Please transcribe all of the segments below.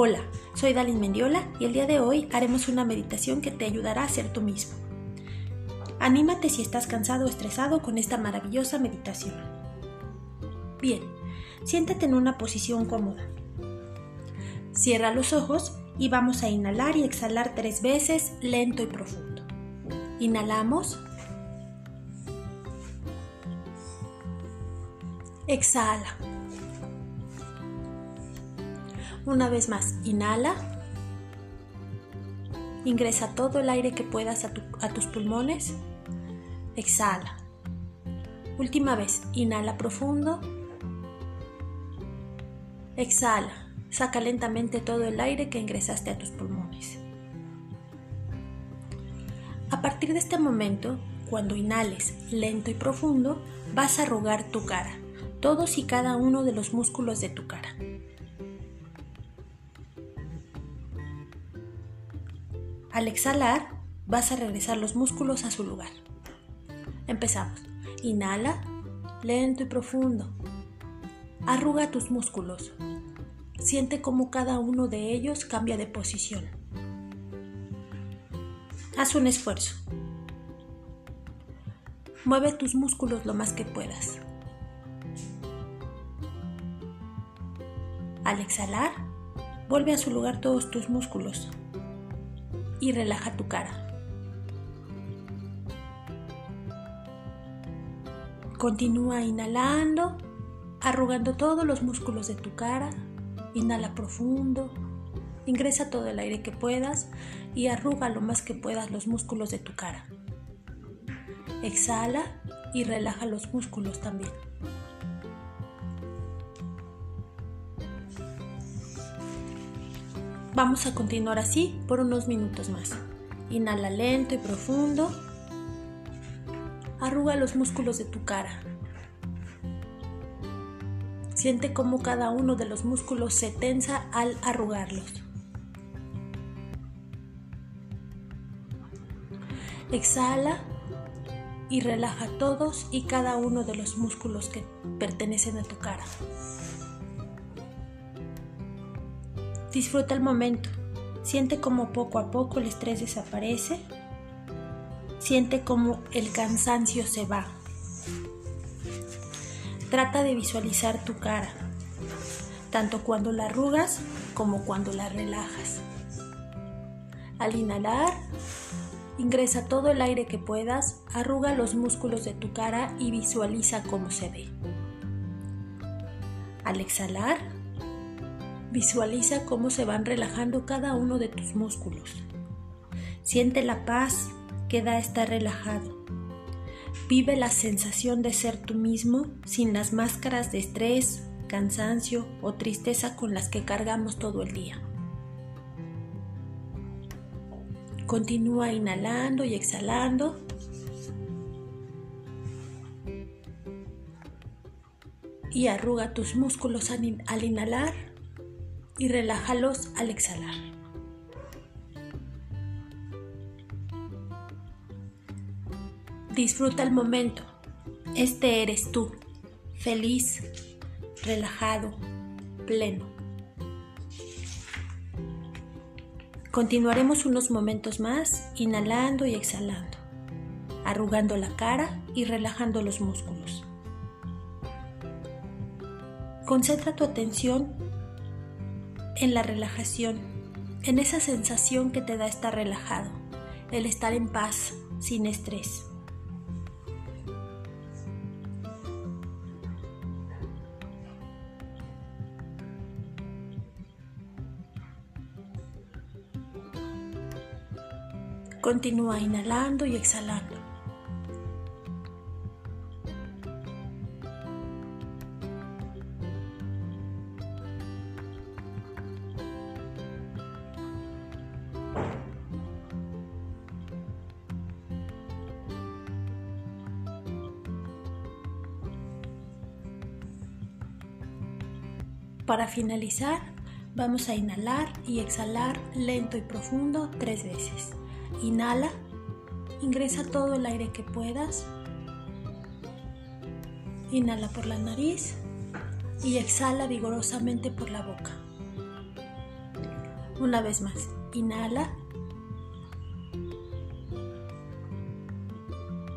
Hola, soy Dalin Mendiola y el día de hoy haremos una meditación que te ayudará a ser tú mismo. Anímate si estás cansado o estresado con esta maravillosa meditación. Bien, siéntate en una posición cómoda. Cierra los ojos y vamos a inhalar y exhalar tres veces lento y profundo. Inhalamos. Exhala. Una vez más, inhala. Ingresa todo el aire que puedas a, tus pulmones. Exhala. Última vez, inhala profundo. Exhala. Saca lentamente todo el aire que ingresaste a tus pulmones. A partir de este momento, cuando inhales lento y profundo, vas a arrugar tu cara, todos y cada uno de los músculos de tu cara. Al exhalar, vas a regresar los músculos a su lugar. Empezamos. Inhala, lento y profundo. Arruga tus músculos. Siente cómo cada uno de ellos cambia de posición. Haz un esfuerzo. Mueve tus músculos lo más que puedas. Al exhalar, vuelve a su lugar todos tus músculos y relaja tu cara. Continúa inhalando, arrugando todos los músculos de tu cara. Inhala profundo, ingresa todo el aire que puedas y arruga lo más que puedas los músculos de tu cara. Exhala y relaja los músculos también. Vamos a continuar así por unos minutos más. Inhala lento y profundo. Arruga los músculos de tu cara. Siente cómo cada uno de los músculos se tensa al arrugarlos. Exhala y relaja todos y cada uno de los músculos que pertenecen a tu cara. Disfruta el momento. Siente como poco a poco el estrés desaparece. Siente como el cansancio se va. Trata de visualizar tu cara, tanto cuando la arrugas como cuando la relajas. Al inhalar, ingresa todo el aire que puedas, arruga los músculos de tu cara y visualiza cómo se ve. Al exhalar, Visualiza cómo se van relajando cada uno de tus músculos. Siente la paz que da estar relajado. Vive la sensación de ser tú mismo sin las máscaras de estrés, cansancio o tristeza con las que cargamos todo el día. Continúa inhalando y exhalando. Y arruga tus músculos al inhalar y relájalos al exhalar. Disfruta el momento. Este eres tú, feliz, relajado, pleno. Continuaremos unos momentos más inhalando y exhalando, arrugando la cara y relajando los músculos. Concentra tu atención en la relajación, en esa sensación que te da estar relajado, el estar en paz, sin estrés. Continúa inhalando y exhalando. Para finalizar, vamos a inhalar y exhalar lento y profundo tres veces. Inhala, ingresa todo el aire que puedas. Inhala por la nariz y exhala vigorosamente por la boca. Una vez más, inhala.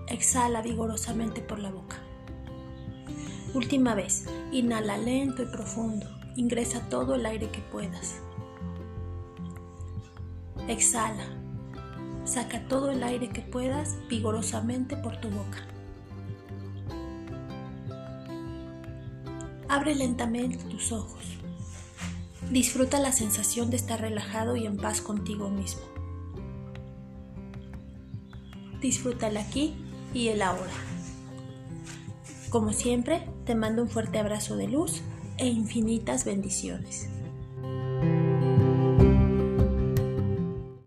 Exhala vigorosamente por la boca. Última vez, inhala lento y profundo. Ingresa todo el aire que puedas. Exhala. Saca todo el aire que puedas vigorosamente por tu boca. Abre lentamente tus ojos. Disfruta la sensación de estar relajado y en paz contigo mismo. Disfruta el aquí y el ahora. Como siempre, te mando un fuerte abrazo de luz e infinitas bendiciones.